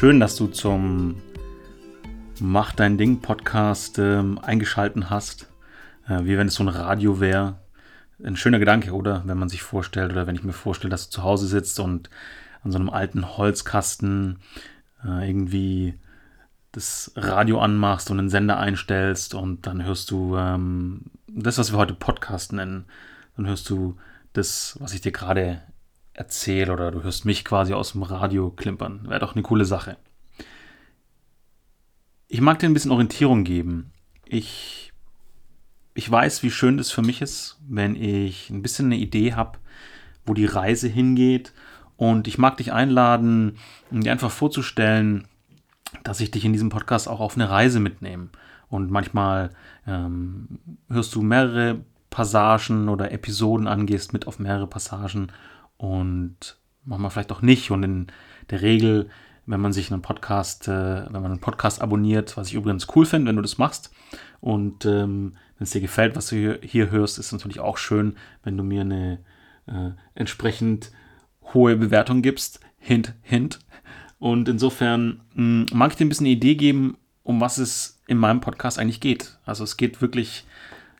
Schön, dass du zum Mach dein Ding Podcast ähm, eingeschalten hast. Äh, wie wenn es so ein Radio wäre. Ein schöner Gedanke, oder? Wenn man sich vorstellt, oder wenn ich mir vorstelle, dass du zu Hause sitzt und an so einem alten Holzkasten äh, irgendwie das Radio anmachst und einen Sender einstellst und dann hörst du ähm, das, was wir heute Podcast nennen. Dann hörst du das, was ich dir gerade erzähle oder du hörst mich quasi aus dem Radio klimpern. Wäre doch eine coole Sache. Ich mag dir ein bisschen Orientierung geben. Ich, ich weiß, wie schön das für mich ist, wenn ich ein bisschen eine Idee habe, wo die Reise hingeht. Und ich mag dich einladen, dir einfach vorzustellen, dass ich dich in diesem Podcast auch auf eine Reise mitnehme. Und manchmal ähm, hörst du mehrere Passagen oder Episoden angehst mit auf mehrere Passagen und manchmal vielleicht auch nicht. Und in der Regel, wenn man sich einen Podcast, äh, wenn man einen Podcast abonniert, was ich übrigens cool finde, wenn du das machst und ähm, wenn es dir gefällt, was du hier, hier, hörst, ist natürlich auch schön, wenn du mir eine äh, entsprechend hohe Bewertung gibst. Hint, hint. Und insofern mh, hm, mag ich dir ein bisschen eine Idee geben, um was es in meinem Podcast eigentlich geht. Also es geht wirklich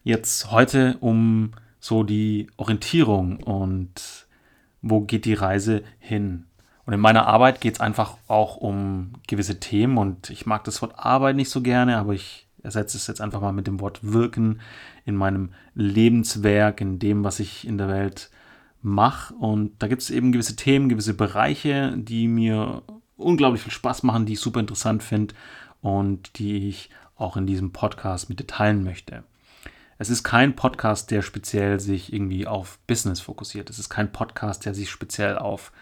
jetzt heute um so die Orientierung und wo geht die Reise hin. Und in meiner Arbeit geht es einfach auch um gewisse Themen und ich mag das Wort Arbeit nicht so gerne, aber ich ersetze es jetzt einfach mal mit dem Wort Wirken in meinem Lebenswerk, in dem, was ich in der Welt mache. Und da gibt es eben gewisse Themen, gewisse Bereiche, die mir unglaublich viel Spaß machen, die ich super interessant finde und die ich auch in diesem Podcast mit dir teilen möchte. Es ist kein Podcast, der speziell sich irgendwie auf Business fokussiert. Es ist kein Podcast, der sich speziell auf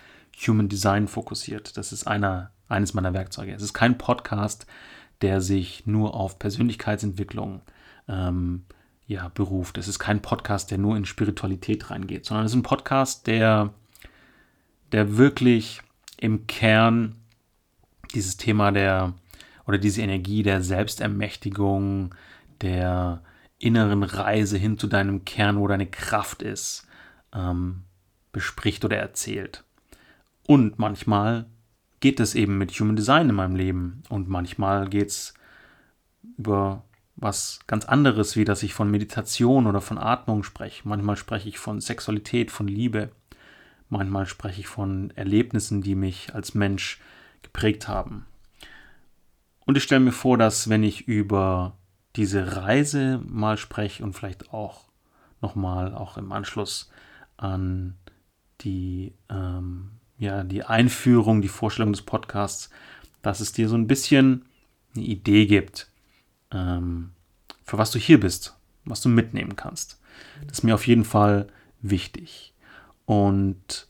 Human Design fokussiert. Das ist einer, eines meiner Werkzeuge. Es ist kein Podcast, der sich nur auf Persönlichkeitsentwicklung ähm, ja, beruft. Es ist kein Podcast, der nur in Spiritualität reingeht, sondern es ist ein Podcast, der, der wirklich im Kern dieses Thema der oder diese Energie der Selbstermächtigung, der inneren Reise hin zu deinem Kern, wo deine Kraft ist, ähm, bespricht oder erzählt. Und manchmal geht es eben mit Human Design in meinem Leben und manchmal geht es über was ganz anderes, wie dass ich von Meditation oder von Atmung spreche. Manchmal spreche ich von Sexualität, von Liebe. Manchmal spreche ich von Erlebnissen, die mich als Mensch geprägt haben. Und ich stelle mir vor, dass wenn ich über diese Reise mal spreche und vielleicht auch nochmal auch im Anschluss an die, ähm, ja, die Einführung, die Vorstellung des Podcasts, dass es dir so ein bisschen eine Idee gibt, ähm, für was du hier bist, was du mitnehmen kannst. Das ist mir auf jeden Fall wichtig. Und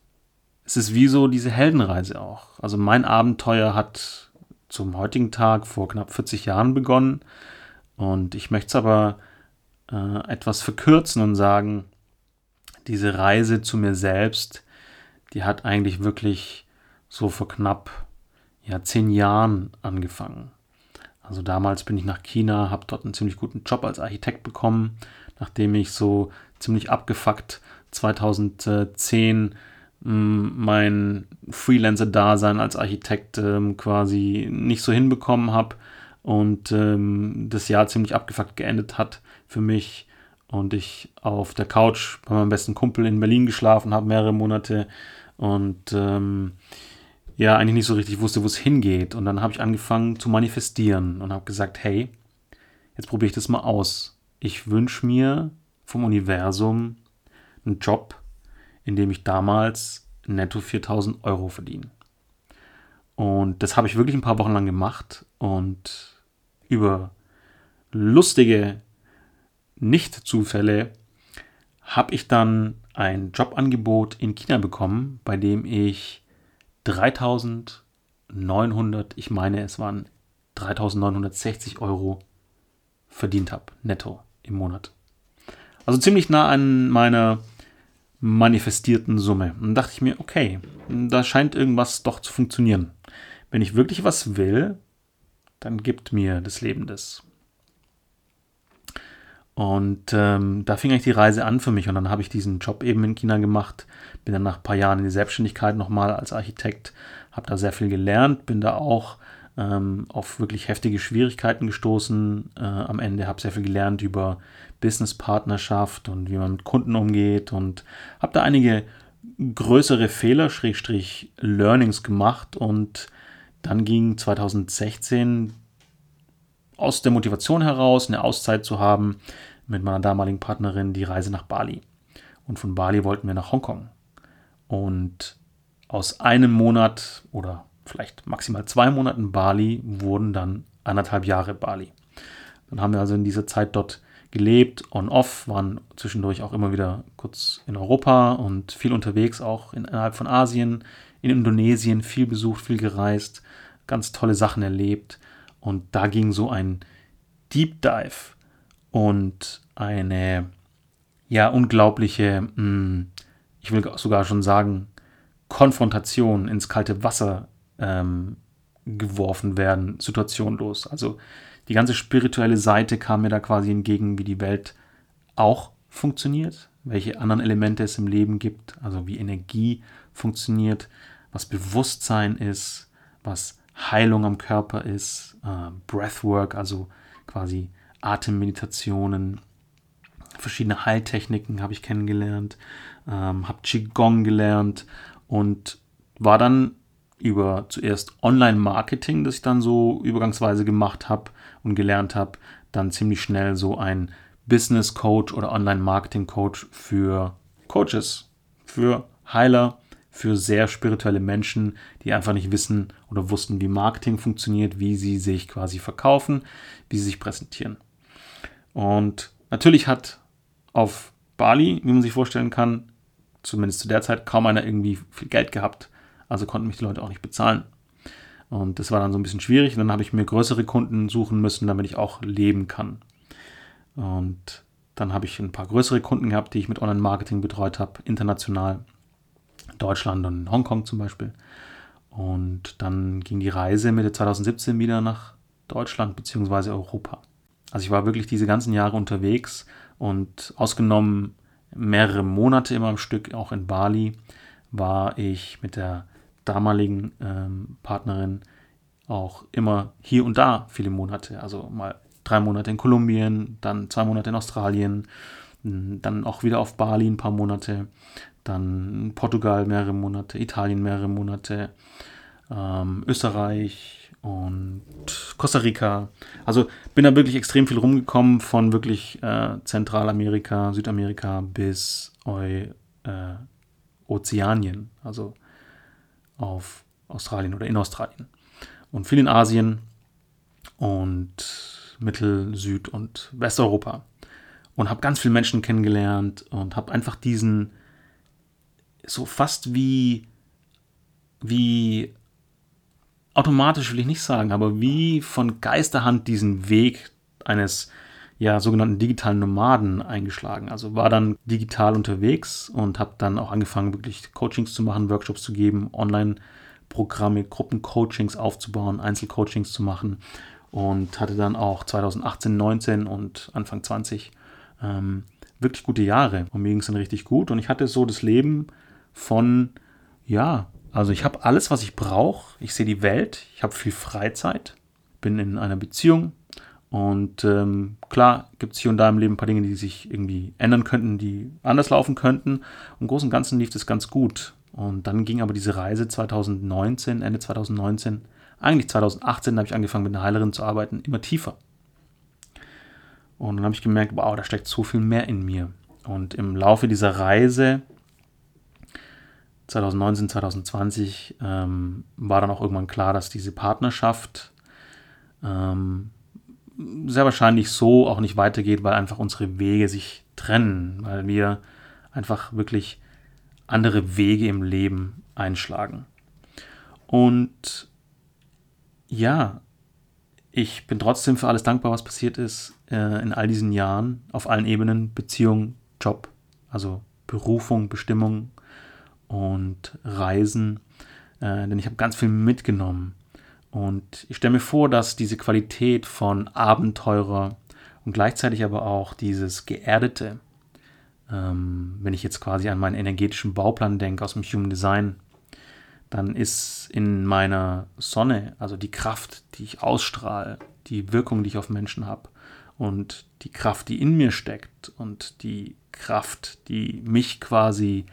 es ist wie so diese Heldenreise auch. Also mein Abenteuer hat zum heutigen Tag vor knapp 40 Jahren begonnen und ich möchte es aber äh, etwas verkürzen und sagen, diese Reise zu mir selbst, die hat eigentlich wirklich so vor knapp ja, zehn Jahren angefangen. Also damals bin ich nach China, habe dort einen ziemlich guten Job als Architekt bekommen, nachdem ich so ziemlich abgefuckt 2010 hm, mein Freelancer-Dasein als Architekt ähm, quasi nicht so hinbekommen habe und ähm, das Jahr ziemlich abgefuckt geendet hat für mich und ich auf der Couch bei meinem besten Kumpel in Berlin geschlafen habe, mehrere Monate und ähm, ja, eigentlich nicht so richtig wusste, wo es hingeht. Und dann habe ich angefangen zu manifestieren und habe gesagt, hey, jetzt probiere ich das mal aus. Ich wünsche mir vom Universum einen Job, in dem ich damals netto 4000 Euro verdiene. Und das habe ich wirklich ein paar Wochen lang gemacht und über lustige Nicht-Zufälle habe ich dann ein Jobangebot in China bekommen, bei dem ich 3900, ich meine es waren 3960 Euro verdient habe, netto im Monat. Also ziemlich nah an meiner manifestierten Summe. Und dachte ich mir, okay, da scheint irgendwas doch zu funktionieren. Wenn ich wirklich was will, dann gibt mir das Leben das. Und ähm, da fing eigentlich die Reise an für mich. Und dann habe ich diesen Job eben in China gemacht. Bin dann nach ein paar Jahren in die Selbstständigkeit nochmal als Architekt. Habe da sehr viel gelernt. Bin da auch ähm, auf wirklich heftige Schwierigkeiten gestoßen. Äh, am Ende habe sehr viel gelernt über Business-Partnerschaft und wie man mit Kunden umgeht. Und habe da einige größere Fehler, Schrägstrich Learnings gemacht. Und dann ging 2016 aus der Motivation heraus, eine Auszeit zu haben, mit meiner damaligen Partnerin die Reise nach Bali. Und von Bali wollten wir nach Hongkong. Und aus einem Monat oder vielleicht maximal zwei Monaten Bali wurden dann anderthalb Jahre Bali. Dann haben wir also in dieser Zeit dort gelebt, on-off, waren zwischendurch auch immer wieder kurz in Europa und viel unterwegs, auch innerhalb von Asien, in Indonesien, viel besucht, viel gereist, ganz tolle Sachen erlebt. Und da ging so ein Deep Dive und eine ja unglaubliche, hm, ich will sogar schon sagen, Konfrontation ins kalte Wasser ähm, geworfen werden, situationlos. Also die ganze spirituelle Seite kam mir da quasi entgegen, wie die Welt auch funktioniert, welche anderen Elemente es im Leben gibt, also wie Energie funktioniert, was Bewusstsein ist, was Heilung am Körper ist, äh, Breathwork, also quasi Atemmeditationen, verschiedene Heiltechniken habe ich kennengelernt, ähm, habe Qigong gelernt und war dann über zuerst Online-Marketing, das ich dann so übergangsweise gemacht habe und gelernt habe, dann ziemlich schnell so ein Business Coach oder Online-Marketing Coach für Coaches, für Heiler, für sehr spirituelle Menschen, die einfach nicht wissen oder wussten, wie Marketing funktioniert, wie sie sich quasi verkaufen, wie sie sich präsentieren. Und natürlich hat auf Bali, wie man sich vorstellen kann, zumindest zu der Zeit kaum einer irgendwie viel Geld gehabt. Also konnten mich die Leute auch nicht bezahlen. Und das war dann so ein bisschen schwierig. Und dann habe ich mir größere Kunden suchen müssen, damit ich auch leben kann. Und dann habe ich ein paar größere Kunden gehabt, die ich mit Online-Marketing betreut habe, international. Deutschland und Hongkong zum Beispiel. Und dann ging die Reise Mitte 2017 wieder nach Deutschland bzw. Europa. Also ich war wirklich diese ganzen Jahre unterwegs und ausgenommen mehrere Monate immer am Stück, auch in Bali, war ich mit der damaligen ähm, Partnerin auch immer hier und da viele Monate. Also mal drei Monate in Kolumbien, dann zwei Monate in Australien, dann auch wieder auf Bali ein paar Monate, dann Portugal mehrere Monate, Italien mehrere Monate, ähm, Österreich und Costa Rica. Also bin da wirklich extrem viel rumgekommen, von wirklich äh, Zentralamerika, Südamerika bis Eu, äh, Ozeanien, also auf Australien oder in Australien. Und viel in Asien und Mittel-, Süd- und Westeuropa. Und habe ganz viele Menschen kennengelernt und habe einfach diesen, so fast wie, wie automatisch will ich nicht sagen, aber wie von Geisterhand diesen Weg eines ja, sogenannten digitalen Nomaden eingeschlagen. Also war dann digital unterwegs und habe dann auch angefangen, wirklich Coachings zu machen, Workshops zu geben, Online-Programme, Gruppencoachings aufzubauen, Einzelcoachings zu machen und hatte dann auch 2018, 19 und Anfang 20 ähm, wirklich gute Jahre und mir ging es dann richtig gut und ich hatte so das Leben von, ja, also ich habe alles, was ich brauche, ich sehe die Welt, ich habe viel Freizeit, bin in einer Beziehung, und ähm, klar gibt es hier und da im Leben ein paar Dinge, die sich irgendwie ändern könnten, die anders laufen könnten. Im Großen und Ganzen lief das ganz gut. Und dann ging aber diese Reise 2019, Ende 2019, eigentlich 2018 habe ich angefangen mit einer Heilerin zu arbeiten, immer tiefer. Und dann habe ich gemerkt, wow, da steckt so viel mehr in mir. Und im Laufe dieser Reise 2019, 2020 ähm, war dann auch irgendwann klar, dass diese Partnerschaft ähm, sehr wahrscheinlich so auch nicht weitergeht, weil einfach unsere Wege sich trennen, weil wir einfach wirklich andere Wege im Leben einschlagen. Und ja, ich bin trotzdem für alles dankbar, was passiert ist äh, in all diesen Jahren, auf allen Ebenen, Beziehung, Job, also Berufung, Bestimmung und Reisen. Äh, denn ich habe ganz viel mitgenommen. Und ich stelle mir vor, dass diese Qualität von Abenteurer und gleichzeitig aber auch dieses Geerdete, ähm, wenn ich jetzt quasi an meinen energetischen Bauplan denke aus dem Human Design, dann ist in meiner Sonne, also die Kraft, die ich ausstrahle, die Wirkung, die ich auf Menschen habe und die Kraft, die in mir steckt und die Kraft, die mich quasi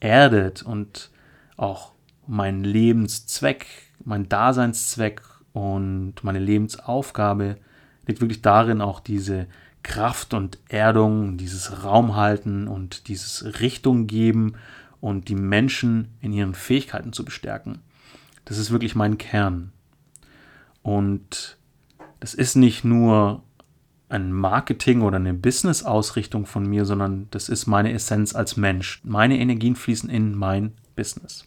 erdet und auch mein Lebenszweck, mein Daseinszweck und meine Lebensaufgabe liegt wirklich darin, auch diese Kraft und Erdung, dieses Raumhalten und dieses Richtung geben und die Menschen in ihren Fähigkeiten zu bestärken. Das ist wirklich mein Kern. Und das ist nicht nur ein Marketing oder eine Business-Ausrichtung von mir, sondern das ist meine Essenz als Mensch. Meine Energien fließen in mein Business.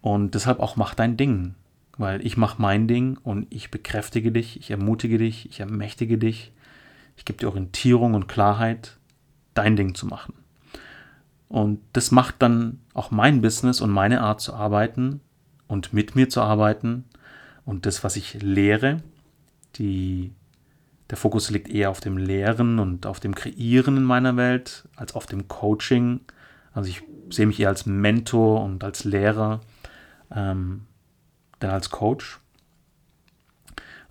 Und deshalb auch mach dein Ding, weil ich mache mein Ding und ich bekräftige dich, ich ermutige dich, ich ermächtige dich, ich gebe dir Orientierung und Klarheit, dein Ding zu machen. Und das macht dann auch mein Business und meine Art zu arbeiten und mit mir zu arbeiten und das, was ich lehre, die der Fokus liegt eher auf dem Lehren und auf dem Kreieren in meiner Welt als auf dem Coaching. Also ich sehe mich eher als Mentor und als Lehrer, ähm, denn als Coach.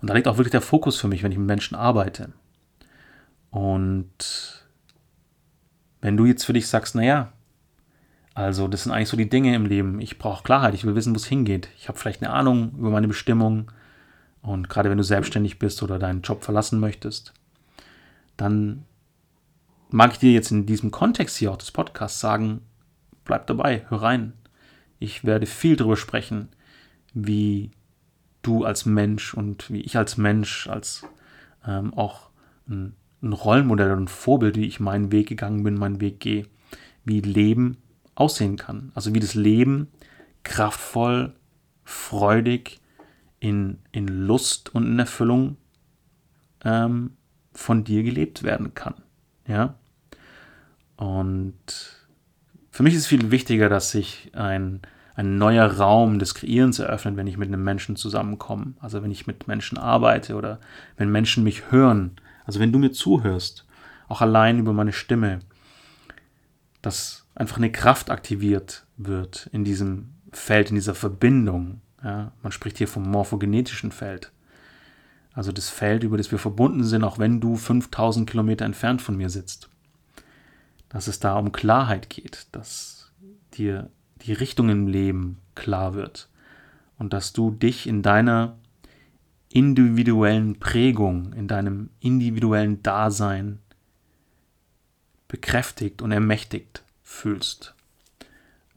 Und da liegt auch wirklich der Fokus für mich, wenn ich mit Menschen arbeite. Und wenn du jetzt für dich sagst, naja, also das sind eigentlich so die Dinge im Leben, ich brauche Klarheit, ich will wissen, wo es hingeht. Ich habe vielleicht eine Ahnung über meine Bestimmung, und gerade wenn du selbstständig bist oder deinen Job verlassen möchtest, dann mag ich dir jetzt in diesem Kontext hier auch des Podcasts sagen, bleib dabei, hör rein. Ich werde viel darüber sprechen, wie du als Mensch und wie ich als Mensch, als ähm, auch ein, ein Rollenmodell und ein Vorbild, wie ich meinen Weg gegangen bin, meinen Weg gehe, wie Leben aussehen kann. Also wie das Leben kraftvoll, freudig, in, in Lust und in Erfüllung ähm, von dir gelebt werden kann. Ja. Und für mich ist viel wichtiger, dass sich ein, ein neuer Raum des Kreierens eröffnet, wenn ich mit einem Menschen zusammenkomme. Also wenn ich mit Menschen arbeite oder wenn Menschen mich hören. Also wenn du mir zuhörst, auch allein über meine Stimme, dass einfach eine Kraft aktiviert wird in diesem Feld, in dieser Verbindung ja, man spricht hier vom morphogenetischen Feld. Also das Feld, über das wir verbunden sind, auch wenn du 5000 Kilometer entfernt von mir sitzt. Dass es da um Klarheit geht, dass dir die Richtung im Leben klar wird und dass du dich in deiner individuellen Prägung, in deinem individuellen Dasein bekräftigt und ermächtigt fühlst.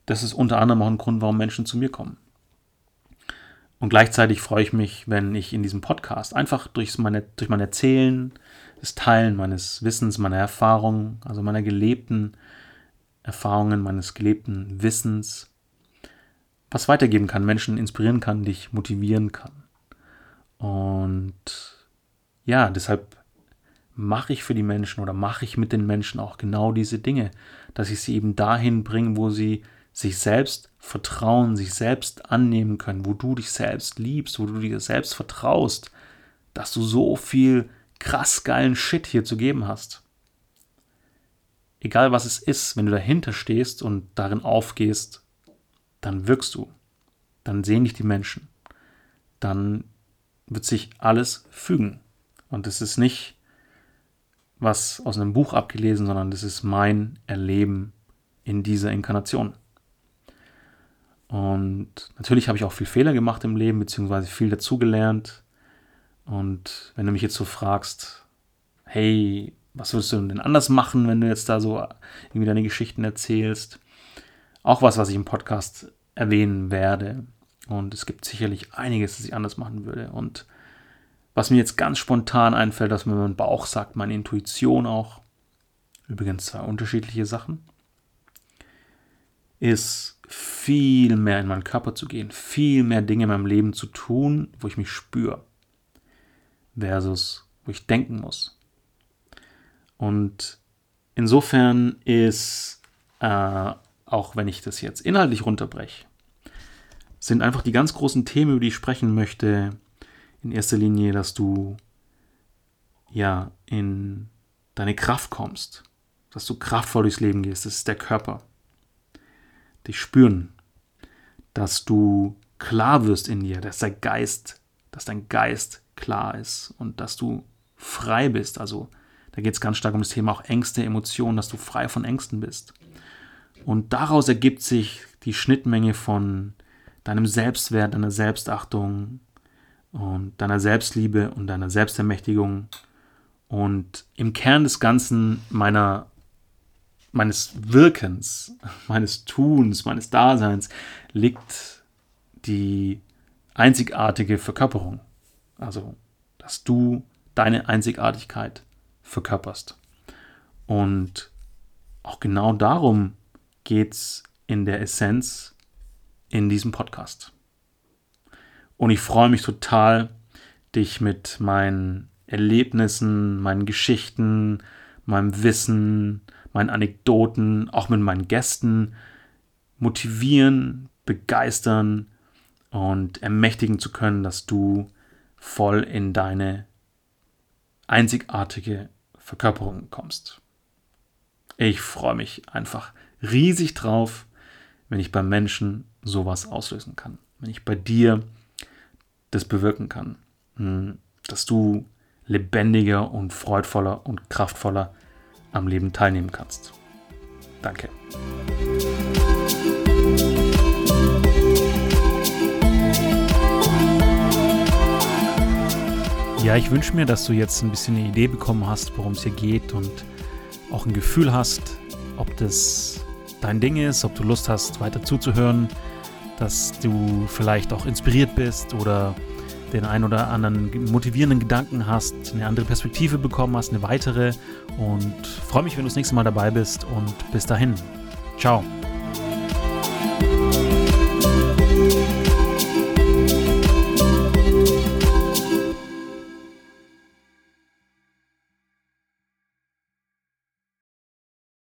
Das ist unter anderem auch ein Grund, warum Menschen zu mir kommen. Und gleichzeitig freue ich mich, wenn ich in diesem Podcast einfach durch, meine, durch mein Erzählen, das Teilen meines Wissens, meiner Erfahrungen, also meiner gelebten Erfahrungen, meines gelebten Wissens, was weitergeben kann, Menschen inspirieren kann, dich motivieren kann. Und ja, deshalb mache ich für die Menschen oder mache ich mit den Menschen auch genau diese Dinge, dass ich sie eben dahin bringe, wo sie sich selbst vertrauen, sich selbst annehmen können, wo du dich selbst liebst, wo du dir selbst vertraust, dass du so viel krass geilen Shit hier zu geben hast. Egal was es ist, wenn du dahinter stehst und darin aufgehst, dann wirkst du. Dann sehen dich die Menschen. Dann wird sich alles fügen. Und es ist nicht was aus einem Buch abgelesen, sondern das ist mein Erleben in dieser Inkarnation. Und natürlich habe ich auch viel Fehler gemacht im Leben, beziehungsweise viel dazugelernt. Und wenn du mich jetzt so fragst, hey, was würdest du denn anders machen, wenn du jetzt da so irgendwie deine Geschichten erzählst? Auch was, was ich im Podcast erwähnen werde. Und es gibt sicherlich einiges, das ich anders machen würde. Und was mir jetzt ganz spontan einfällt, dass mir mein Bauch sagt, meine Intuition auch. Übrigens zwei unterschiedliche Sachen. Ist viel mehr in meinen Körper zu gehen, viel mehr Dinge in meinem Leben zu tun, wo ich mich spüre, versus wo ich denken muss. Und insofern ist, äh, auch wenn ich das jetzt inhaltlich runterbreche, sind einfach die ganz großen Themen, über die ich sprechen möchte, in erster Linie, dass du ja in deine Kraft kommst, dass du kraftvoll durchs Leben gehst, das ist der Körper. Dich spüren, dass du klar wirst in dir, dass der Geist, dass dein Geist klar ist und dass du frei bist. Also da geht es ganz stark um das Thema auch Ängste, Emotionen, dass du frei von Ängsten bist. Und daraus ergibt sich die Schnittmenge von deinem Selbstwert, deiner Selbstachtung und deiner Selbstliebe und deiner Selbstermächtigung und im Kern des Ganzen meiner, meines Wirkens, meines Tuns, meines Daseins liegt die einzigartige Verkörperung. Also, dass du deine Einzigartigkeit verkörperst. Und auch genau darum geht es in der Essenz in diesem Podcast. Und ich freue mich total, dich mit meinen Erlebnissen, meinen Geschichten, meinem Wissen, meinen Anekdoten, auch mit meinen Gästen motivieren, begeistern und ermächtigen zu können, dass du voll in deine einzigartige Verkörperung kommst. Ich freue mich einfach riesig drauf, wenn ich beim Menschen sowas auslösen kann. Wenn ich bei dir das bewirken kann. Hm, dass du lebendiger und freudvoller und kraftvoller am Leben teilnehmen kannst. Danke. Ja, ich wünsche mir, dass du jetzt ein bisschen eine Idee bekommen hast, worum es hier geht und auch ein Gefühl hast, ob das dein Ding ist, ob du Lust hast, weiter zuzuhören, dass du vielleicht auch inspiriert bist oder den einen oder anderen motivierenden Gedanken hast, eine andere Perspektive bekommen hast, eine weitere. Und freue mich, wenn du das nächste Mal dabei bist und bis dahin. Ciao.